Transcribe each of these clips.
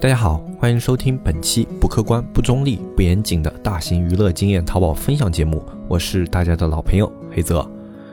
大家好，欢迎收听本期不客观、不中立、不严谨的大型娱乐经验淘宝分享节目，我是大家的老朋友黑泽。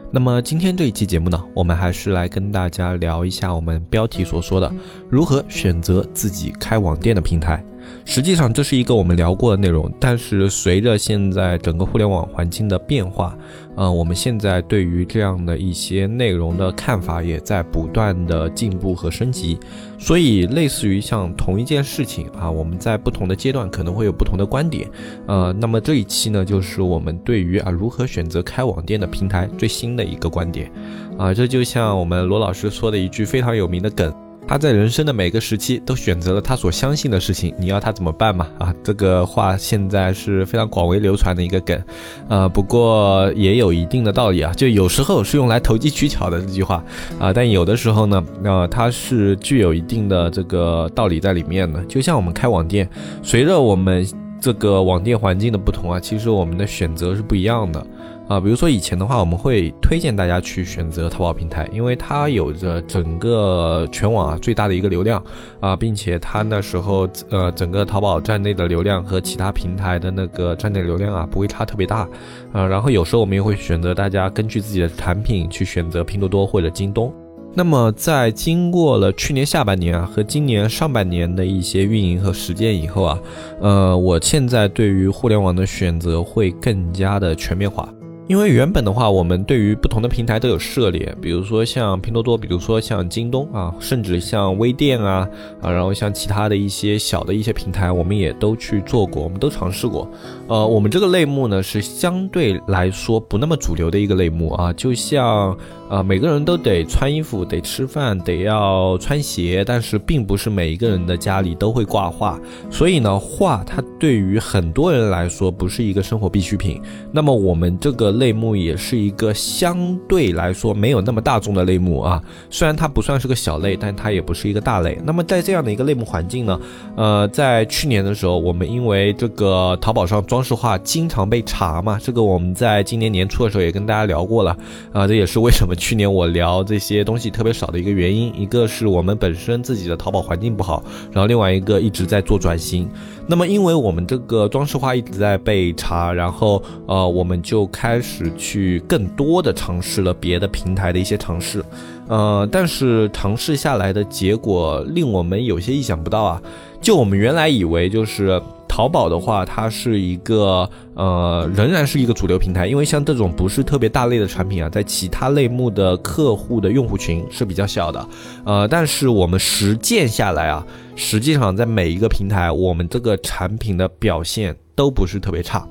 那么今天这一期节目呢，我们还是来跟大家聊一下我们标题所说的如何选择自己开网店的平台。实际上这是一个我们聊过的内容，但是随着现在整个互联网环境的变化。呃，我们现在对于这样的一些内容的看法也在不断的进步和升级，所以类似于像同一件事情啊，我们在不同的阶段可能会有不同的观点。呃，那么这一期呢，就是我们对于啊如何选择开网店的平台最新的一个观点。啊，这就像我们罗老师说的一句非常有名的梗。他在人生的每个时期都选择了他所相信的事情，你要他怎么办嘛？啊，这个话现在是非常广为流传的一个梗，呃，不过也有一定的道理啊，就有时候是用来投机取巧的这句话啊，但有的时候呢，呃，它是具有一定的这个道理在里面的。就像我们开网店，随着我们这个网店环境的不同啊，其实我们的选择是不一样的。啊，比如说以前的话，我们会推荐大家去选择淘宝平台，因为它有着整个全网啊最大的一个流量啊，并且它那时候呃整个淘宝站内的流量和其他平台的那个站内流量啊不会差特别大啊。然后有时候我们也会选择大家根据自己的产品去选择拼多多或者京东。那么在经过了去年下半年啊和今年上半年的一些运营和实践以后啊，呃，我现在对于互联网的选择会更加的全面化。因为原本的话，我们对于不同的平台都有涉猎，比如说像拼多多，比如说像京东啊，甚至像微店啊啊，然后像其他的一些小的一些平台，我们也都去做过，我们都尝试过。呃，我们这个类目呢是相对来说不那么主流的一个类目啊，就像。啊，每个人都得穿衣服，得吃饭，得要穿鞋，但是并不是每一个人的家里都会挂画，所以呢，画它对于很多人来说不是一个生活必需品。那么我们这个类目也是一个相对来说没有那么大众的类目啊，虽然它不算是个小类，但它也不是一个大类。那么在这样的一个类目环境呢，呃，在去年的时候，我们因为这个淘宝上装装饰画经常被查嘛，这个我们在今年年初的时候也跟大家聊过了啊，这也是为什么。去年我聊这些东西特别少的一个原因，一个是我们本身自己的淘宝环境不好，然后另外一个一直在做转型。那么因为我们这个装饰画一直在被查，然后呃我们就开始去更多的尝试了别的平台的一些尝试，呃但是尝试下来的结果令我们有些意想不到啊，就我们原来以为就是。淘宝的话，它是一个呃，仍然是一个主流平台，因为像这种不是特别大类的产品啊，在其他类目的客户的用户群是比较小的，呃，但是我们实践下来啊，实际上在每一个平台，我们这个产品的表现都不是特别差。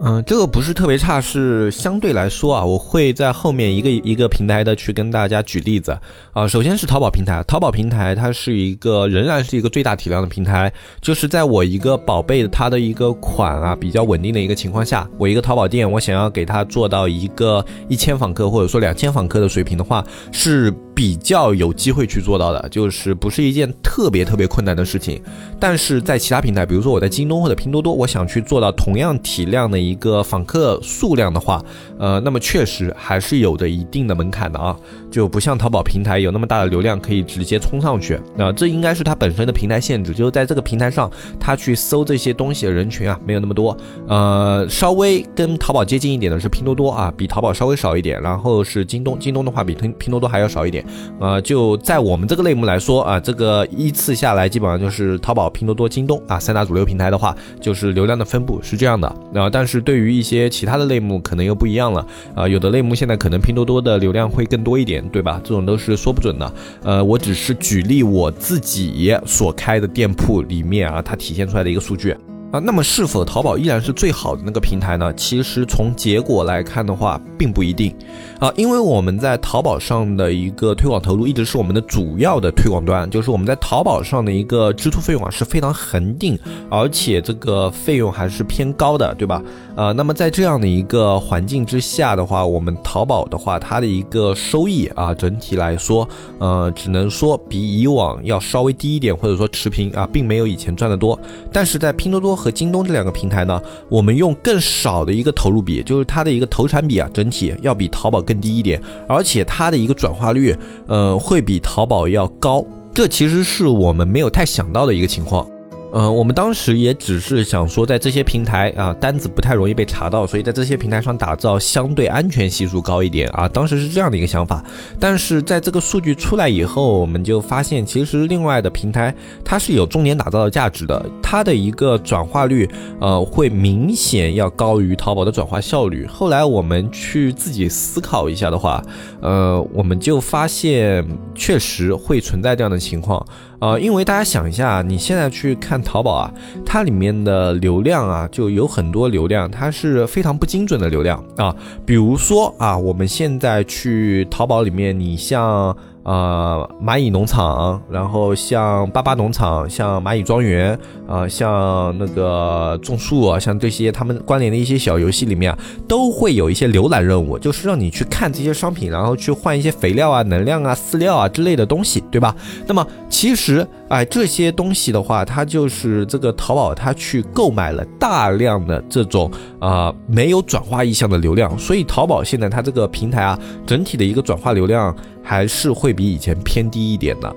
嗯，这个不是特别差，是相对来说啊，我会在后面一个一个平台的去跟大家举例子啊。首先是淘宝平台，淘宝平台它是一个仍然是一个最大体量的平台，就是在我一个宝贝它的一个款啊比较稳定的一个情况下，我一个淘宝店，我想要给它做到一个一千访客或者说两千访客的水平的话，是。比较有机会去做到的，就是不是一件特别特别困难的事情。但是在其他平台，比如说我在京东或者拼多多，我想去做到同样体量的一个访客数量的话，呃，那么确实还是有着一定的门槛的啊，就不像淘宝平台有那么大的流量可以直接冲上去。那这应该是它本身的平台限制，就是在这个平台上，它去搜这些东西的人群啊没有那么多。呃，稍微跟淘宝接近一点的是拼多多啊，比淘宝稍微少一点，然后是京东，京东的话比拼拼多多还要少一点。呃，就在我们这个类目来说啊，这个依次下来，基本上就是淘宝、拼多多、京东啊三大主流平台的话，就是流量的分布是这样的。啊，但是对于一些其他的类目，可能又不一样了。啊，有的类目现在可能拼多多的流量会更多一点，对吧？这种都是说不准的。呃，我只是举例我自己所开的店铺里面啊，它体现出来的一个数据。啊，那么是否淘宝依然是最好的那个平台呢？其实从结果来看的话，并不一定。啊，因为我们在淘宝上的一个推广投入一直是我们的主要的推广端，就是我们在淘宝上的一个支出费用啊是非常恒定，而且这个费用还是偏高的，对吧？呃，那么在这样的一个环境之下的话，我们淘宝的话，它的一个收益啊，整体来说，呃，只能说比以往要稍微低一点，或者说持平啊，并没有以前赚的多。但是在拼多多和京东这两个平台呢，我们用更少的一个投入比，就是它的一个投产比啊，整体要比淘宝更低一点，而且它的一个转化率，呃，会比淘宝要高。这其实是我们没有太想到的一个情况。呃，我们当时也只是想说，在这些平台啊，单子不太容易被查到，所以在这些平台上打造相对安全系数高一点啊。当时是这样的一个想法，但是在这个数据出来以后，我们就发现，其实另外的平台它是有重点打造的价值的，它的一个转化率，呃，会明显要高于淘宝的转化效率。后来我们去自己思考一下的话，呃，我们就发现确实会存在这样的情况。啊，因为大家想一下，你现在去看淘宝啊，它里面的流量啊，就有很多流量，它是非常不精准的流量啊。比如说啊，我们现在去淘宝里面，你像。呃，蚂蚁农场，然后像巴巴农场，像蚂蚁庄园，啊，像那个种树啊，像这些他们关联的一些小游戏里面啊，都会有一些浏览任务，就是让你去看这些商品，然后去换一些肥料啊、能量啊、饲料啊之类的东西，对吧？那么其实，哎，这些东西的话，它就是这个淘宝它去购买了大量的这种啊没有转化意向的流量，所以淘宝现在它这个平台啊，整体的一个转化流量。还是会比以前偏低一点的。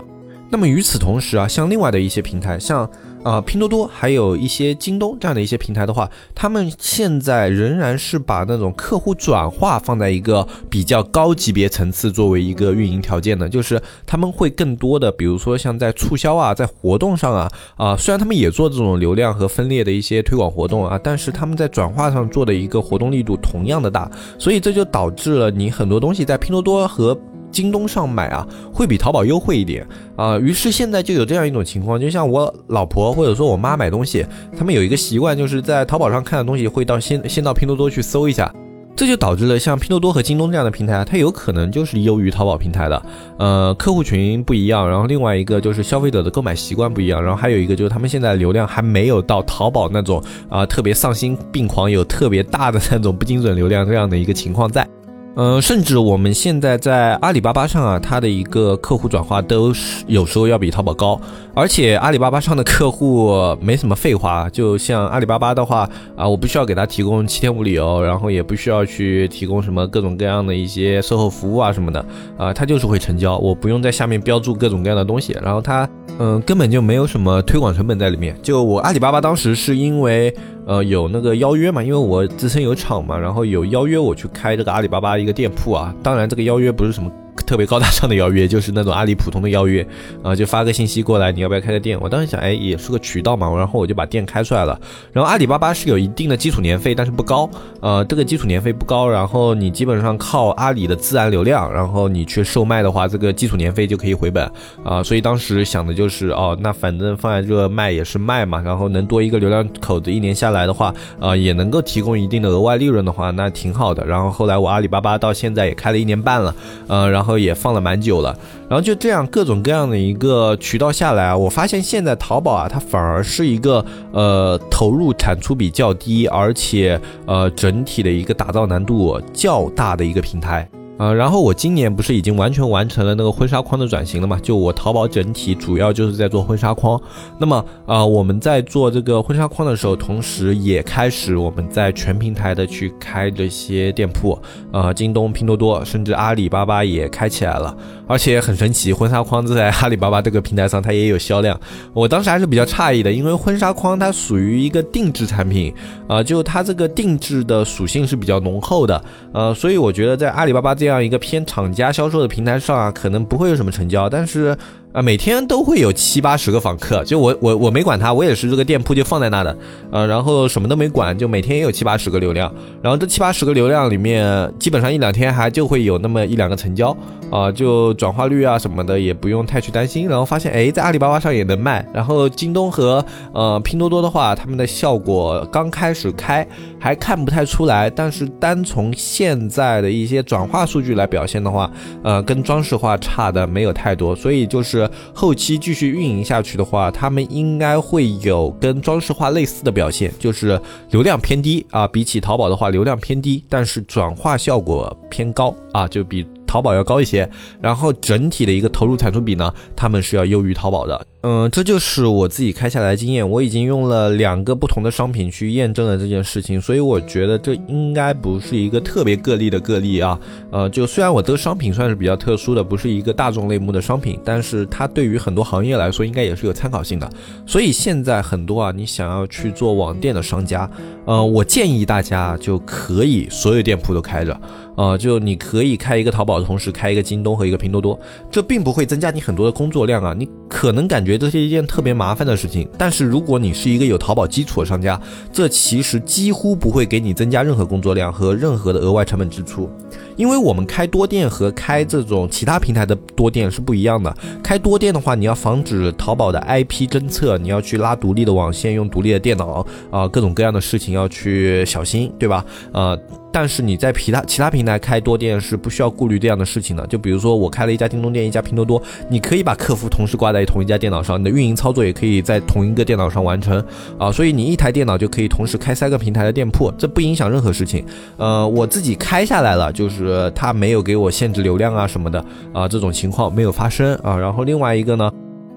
那么与此同时啊，像另外的一些平台，像呃拼多多，还有一些京东这样的一些平台的话，他们现在仍然是把那种客户转化放在一个比较高级别层次作为一个运营条件的，就是他们会更多的，比如说像在促销啊，在活动上啊，啊虽然他们也做这种流量和分裂的一些推广活动啊，但是他们在转化上做的一个活动力度同样的大，所以这就导致了你很多东西在拼多多和京东上买啊，会比淘宝优惠一点啊。于是现在就有这样一种情况，就像我老婆或者说我妈买东西，他们有一个习惯，就是在淘宝上看的东西会到先先到拼多多去搜一下，这就导致了像拼多多和京东这样的平台，它有可能就是优于淘宝平台的。呃，客户群不一样，然后另外一个就是消费者的购买习惯不一样，然后还有一个就是他们现在流量还没有到淘宝那种啊特别丧心病狂、有特别大的那种不精准流量这样的一个情况在。嗯，甚至我们现在在阿里巴巴上啊，它的一个客户转化都是有时候要比淘宝高，而且阿里巴巴上的客户没什么废话，就像阿里巴巴的话啊，我不需要给他提供七天无理由，然后也不需要去提供什么各种各样的一些售后服务啊什么的啊，他就是会成交，我不用在下面标注各种各样的东西，然后他嗯根本就没有什么推广成本在里面。就我阿里巴巴当时是因为。呃，有那个邀约嘛？因为我自身有厂嘛，然后有邀约我去开这个阿里巴巴一个店铺啊。当然，这个邀约不是什么。特别高大上的邀约，就是那种阿里普通的邀约，啊，就发个信息过来，你要不要开个店？我当时想，哎，也是个渠道嘛，然后我就把店开出来了。然后阿里巴巴是有一定的基础年费，但是不高，呃，这个基础年费不高，然后你基本上靠阿里的自然流量，然后你去售卖的话，这个基础年费就可以回本，啊，所以当时想的就是，哦，那反正放在这卖也是卖嘛，然后能多一个流量口子，一年下来的话，啊，也能够提供一定的额外利润的话，那挺好的。然后后来我阿里巴巴到现在也开了一年半了，呃，然后。也放了蛮久了，然后就这样各种各样的一个渠道下来啊，我发现现在淘宝啊，它反而是一个呃投入产出比较低，而且呃整体的一个打造难度较大的一个平台。呃，然后我今年不是已经完全完成了那个婚纱框的转型了嘛？就我淘宝整体主要就是在做婚纱框。那么啊，我们在做这个婚纱框的时候，同时也开始我们在全平台的去开这些店铺，呃，京东、拼多多，甚至阿里巴巴也开起来了。而且很神奇，婚纱框子在阿里巴巴这个平台上它也有销量。我当时还是比较诧异的，因为婚纱框它属于一个定制产品，啊，就它这个定制的属性是比较浓厚的，呃，所以我觉得在阿里巴巴。这样一个偏厂家销售的平台上啊，可能不会有什么成交，但是。啊，每天都会有七八十个访客，就我我我没管他，我也是这个店铺就放在那的，呃，然后什么都没管，就每天也有七八十个流量，然后这七八十个流量里面，基本上一两天还就会有那么一两个成交，啊，就转化率啊什么的也不用太去担心，然后发现哎，在阿里巴巴上也能卖，然后京东和呃拼多多的话，他们的效果刚开始开还看不太出来，但是单从现在的一些转化数据来表现的话，呃，跟装饰画差的没有太多，所以就是后期继续运营下去的话，他们应该会有跟装饰画类似的表现，就是流量偏低啊，比起淘宝的话流量偏低，但是转化效果偏高啊，就比。淘宝要高一些，然后整体的一个投入产出比呢，他们是要优于淘宝的。嗯，这就是我自己开下来的经验，我已经用了两个不同的商品去验证了这件事情，所以我觉得这应该不是一个特别个例的个例啊。呃，就虽然我这个商品算是比较特殊的，不是一个大众类目的商品，但是它对于很多行业来说应该也是有参考性的。所以现在很多啊，你想要去做网店的商家，呃，我建议大家就可以所有店铺都开着。呃，就你可以开一个淘宝的，同时开一个京东和一个拼多多，这并不会增加你很多的工作量啊。你可能感觉这是一件特别麻烦的事情，但是如果你是一个有淘宝基础的商家，这其实几乎不会给你增加任何工作量和任何的额外成本支出。因为我们开多店和开这种其他平台的多店是不一样的。开多店的话，你要防止淘宝的 IP 侦测，你要去拉独立的网线，用独立的电脑啊，各种各样的事情要去小心，对吧？呃。但是你在其他其他平台开多店是不需要顾虑这样的事情的。就比如说我开了一家京东店，一家拼多多，你可以把客服同时挂在同一家电脑上，你的运营操作也可以在同一个电脑上完成啊。所以你一台电脑就可以同时开三个平台的店铺，这不影响任何事情。呃，我自己开下来了，就是它没有给我限制流量啊什么的啊，这种情况没有发生啊。然后另外一个呢？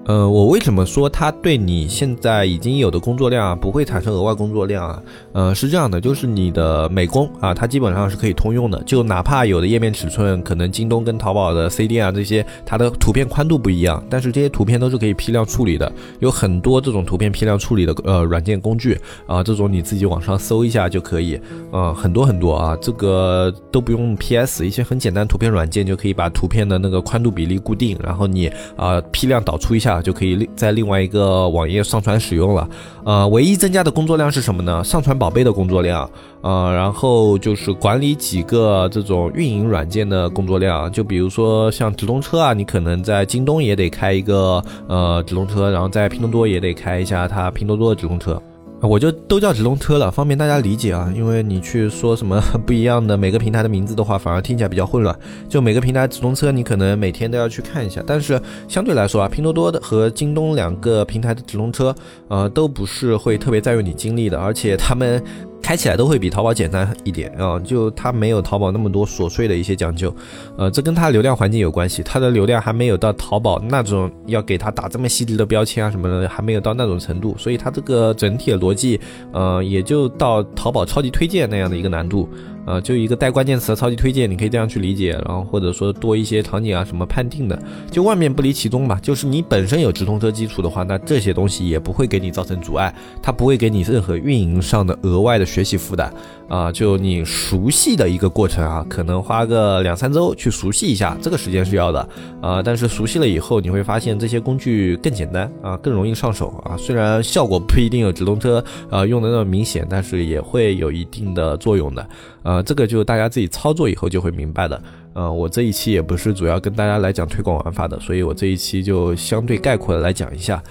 呃，我为什么说它对你现在已经有的工作量啊不会产生额外工作量啊？呃，是这样的，就是你的美工啊，它基本上是可以通用的，就哪怕有的页面尺寸可能京东跟淘宝的 C 店啊这些，它的图片宽度不一样，但是这些图片都是可以批量处理的，有很多这种图片批量处理的呃软件工具啊，这种你自己网上搜一下就可以，呃，很多很多啊，这个都不用 PS，一些很简单图片软件就可以把图片的那个宽度比例固定，然后你啊批量导出一下。就可以另在另外一个网页上传使用了，呃，唯一增加的工作量是什么呢？上传宝贝的工作量，呃，然后就是管理几个这种运营软件的工作量，就比如说像直通车啊，你可能在京东也得开一个呃直通车，然后在拼多多也得开一下它拼多多的直通车。我就都叫直通车了，方便大家理解啊。因为你去说什么 不一样的每个平台的名字的话，反而听起来比较混乱。就每个平台直通车，你可能每天都要去看一下。但是相对来说啊，拼多多的和京东两个平台的直通车，呃，都不是会特别占用你精力的，而且他们。开起来都会比淘宝简单一点啊，就它没有淘宝那么多琐碎的一些讲究，呃，这跟它流量环境有关系，它的流量还没有到淘宝那种要给它打这么细致的标签啊什么的，还没有到那种程度，所以它这个整体的逻辑，呃，也就到淘宝超级推荐那样的一个难度。呃，就一个带关键词的超级推荐，你可以这样去理解，然后或者说多一些场景啊什么判定的，就万变不离其宗吧。就是你本身有直通车基础的话，那这些东西也不会给你造成阻碍，它不会给你任何运营上的额外的学习负担啊。就你熟悉的一个过程啊，可能花个两三周去熟悉一下，这个时间是要的啊。但是熟悉了以后，你会发现这些工具更简单啊，更容易上手啊。虽然效果不一定有直通车啊用的那么明显，但是也会有一定的作用的啊。啊，这个就大家自己操作以后就会明白的。呃，我这一期也不是主要跟大家来讲推广玩法的，所以我这一期就相对概括的来讲一下。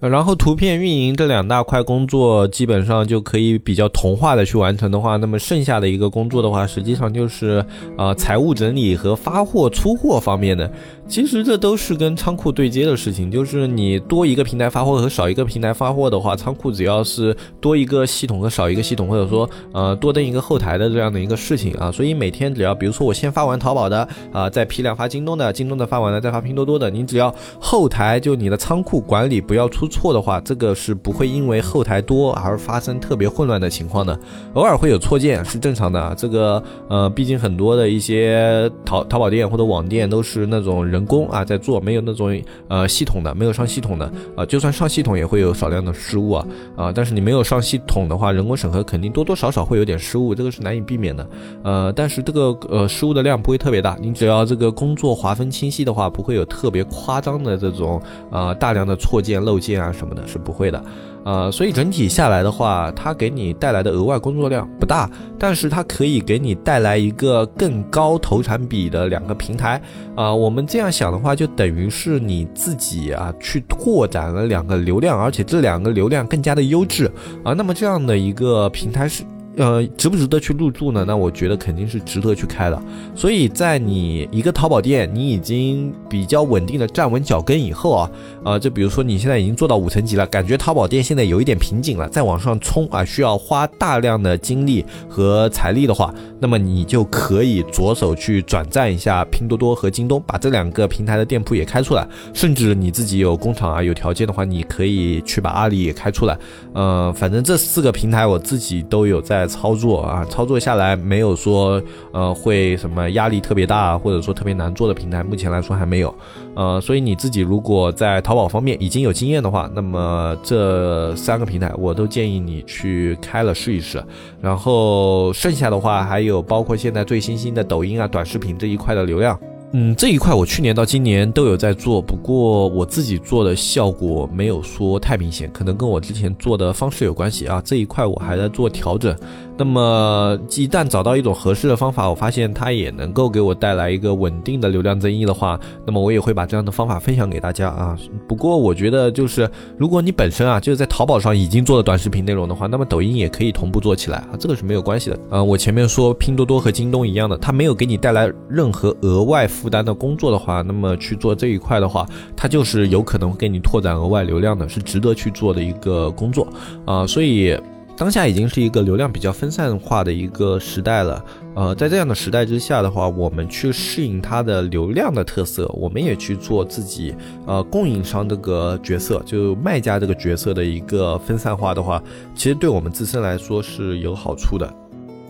然后图片运营这两大块工作基本上就可以比较同化的去完成的话，那么剩下的一个工作的话，实际上就是啊财务整理和发货出货方面的。其实这都是跟仓库对接的事情，就是你多一个平台发货和少一个平台发货的话，仓库只要是多一个系统和少一个系统，或者说呃多登一个后台的这样的一个事情啊，所以每天只要比如说我先发完淘宝的啊，再批量发京东的，京东的发完了再发拼多多的，你只要后台就你的仓库管理不要出错的话，这个是不会因为后台多而发生特别混乱的情况的，偶尔会有错件是正常的，这个呃毕竟很多的一些淘淘宝店或者网店都是那种。人人工啊，在做没有那种呃系统的，没有上系统的啊，就算上系统也会有少量的失误啊啊！但是你没有上系统的话，人工审核肯定多多少少会有点失误，这个是难以避免的。呃，但是这个呃失误的量不会特别大，你只要这个工作划分清晰的话，不会有特别夸张的这种啊大量的错件漏件啊什么的，是不会的。呃，所以整体下来的话，它给你带来的额外工作量不大，但是它可以给你带来一个更高投产比的两个平台。啊，我们这样这样想的话，就等于是你自己啊去拓展了两个流量，而且这两个流量更加的优质啊。那么这样的一个平台是。呃，值不值得去入驻呢？那我觉得肯定是值得去开的。所以在你一个淘宝店，你已经比较稳定的站稳脚跟以后啊，呃，就比如说你现在已经做到五层级了，感觉淘宝店现在有一点瓶颈了，再往上冲啊，需要花大量的精力和财力的话，那么你就可以着手去转战一下拼多多和京东，把这两个平台的店铺也开出来。甚至你自己有工厂啊，有条件的话，你可以去把阿里也开出来。呃，反正这四个平台我自己都有在。在操作啊，操作下来没有说呃会什么压力特别大，或者说特别难做的平台，目前来说还没有。呃，所以你自己如果在淘宝方面已经有经验的话，那么这三个平台我都建议你去开了试一试。然后剩下的话还有包括现在最新兴的抖音啊、短视频这一块的流量。嗯，这一块我去年到今年都有在做，不过我自己做的效果没有说太明显，可能跟我之前做的方式有关系啊。这一块我还在做调整。那么一旦找到一种合适的方法，我发现它也能够给我带来一个稳定的流量增益的话，那么我也会把这样的方法分享给大家啊。不过我觉得就是，如果你本身啊就是在淘宝上已经做了短视频内容的话，那么抖音也可以同步做起来啊，这个是没有关系的。呃，我前面说拼多多和京东一样的，它没有给你带来任何额外负担的工作的话，那么去做这一块的话，它就是有可能给你拓展额外流量的，是值得去做的一个工作啊，所以。当下已经是一个流量比较分散化的一个时代了，呃，在这样的时代之下的话，我们去适应它的流量的特色，我们也去做自己呃供应商这个角色，就卖家这个角色的一个分散化的话，其实对我们自身来说是有好处的。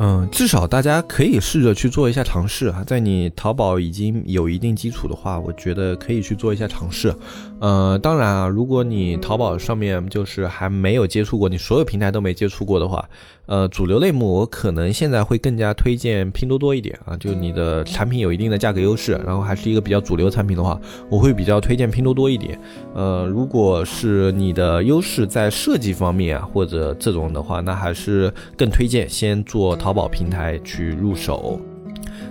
嗯，至少大家可以试着去做一下尝试啊，在你淘宝已经有一定基础的话，我觉得可以去做一下尝试。呃，当然啊，如果你淘宝上面就是还没有接触过，你所有平台都没接触过的话。呃，主流类目我可能现在会更加推荐拼多多一点啊，就你的产品有一定的价格优势，然后还是一个比较主流产品的话，我会比较推荐拼多多一点。呃，如果是你的优势在设计方面啊，或者这种的话，那还是更推荐先做淘淘宝平台去入手。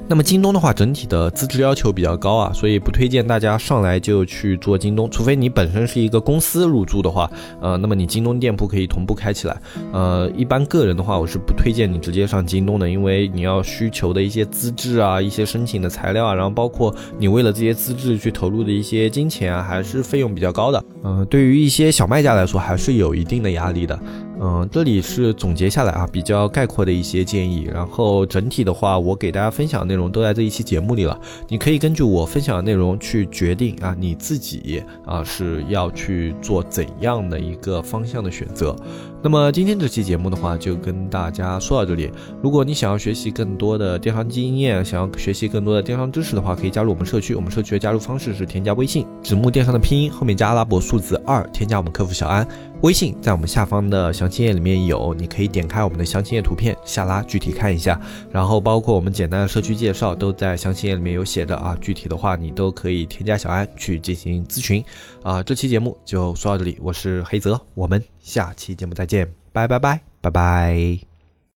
那么京东的话，整体的资质要求比较高啊，所以不推荐大家上来就去做京东，除非你本身是一个公司入驻的话，呃，那么你京东店铺可以同步开起来。呃，一般个人的话，我是不推荐你直接上京东的，因为你要需求的一些资质啊，一些申请的材料啊，然后包括你为了这些资质去投入的一些金钱啊，还是费用比较高的。嗯，对于一些小卖家来说，还是有一定的压力的。嗯，这里是总结下来啊，比较概括的一些建议。然后整体的话，我给大家分享的内容都在这一期节目里了。你可以根据我分享的内容去决定啊，你自己啊是要去做怎样的一个方向的选择。那么今天这期节目的话，就跟大家说到这里。如果你想要学习更多的电商经验，想要学习更多的电商知识的话，可以加入我们社区。我们社区的加入方式是添加微信“纸木电商”的拼音后面加阿拉伯数字二，添加我们客服小安。微信在我们下方的详情页里面有，你可以点开我们的详情页图片下拉具体看一下，然后包括我们简单的社区介绍都在详情页里面有写的啊，具体的话你都可以添加小安去进行咨询啊。这期节目就说到这里，我是黑泽，我们下期节目再见，拜拜拜拜拜。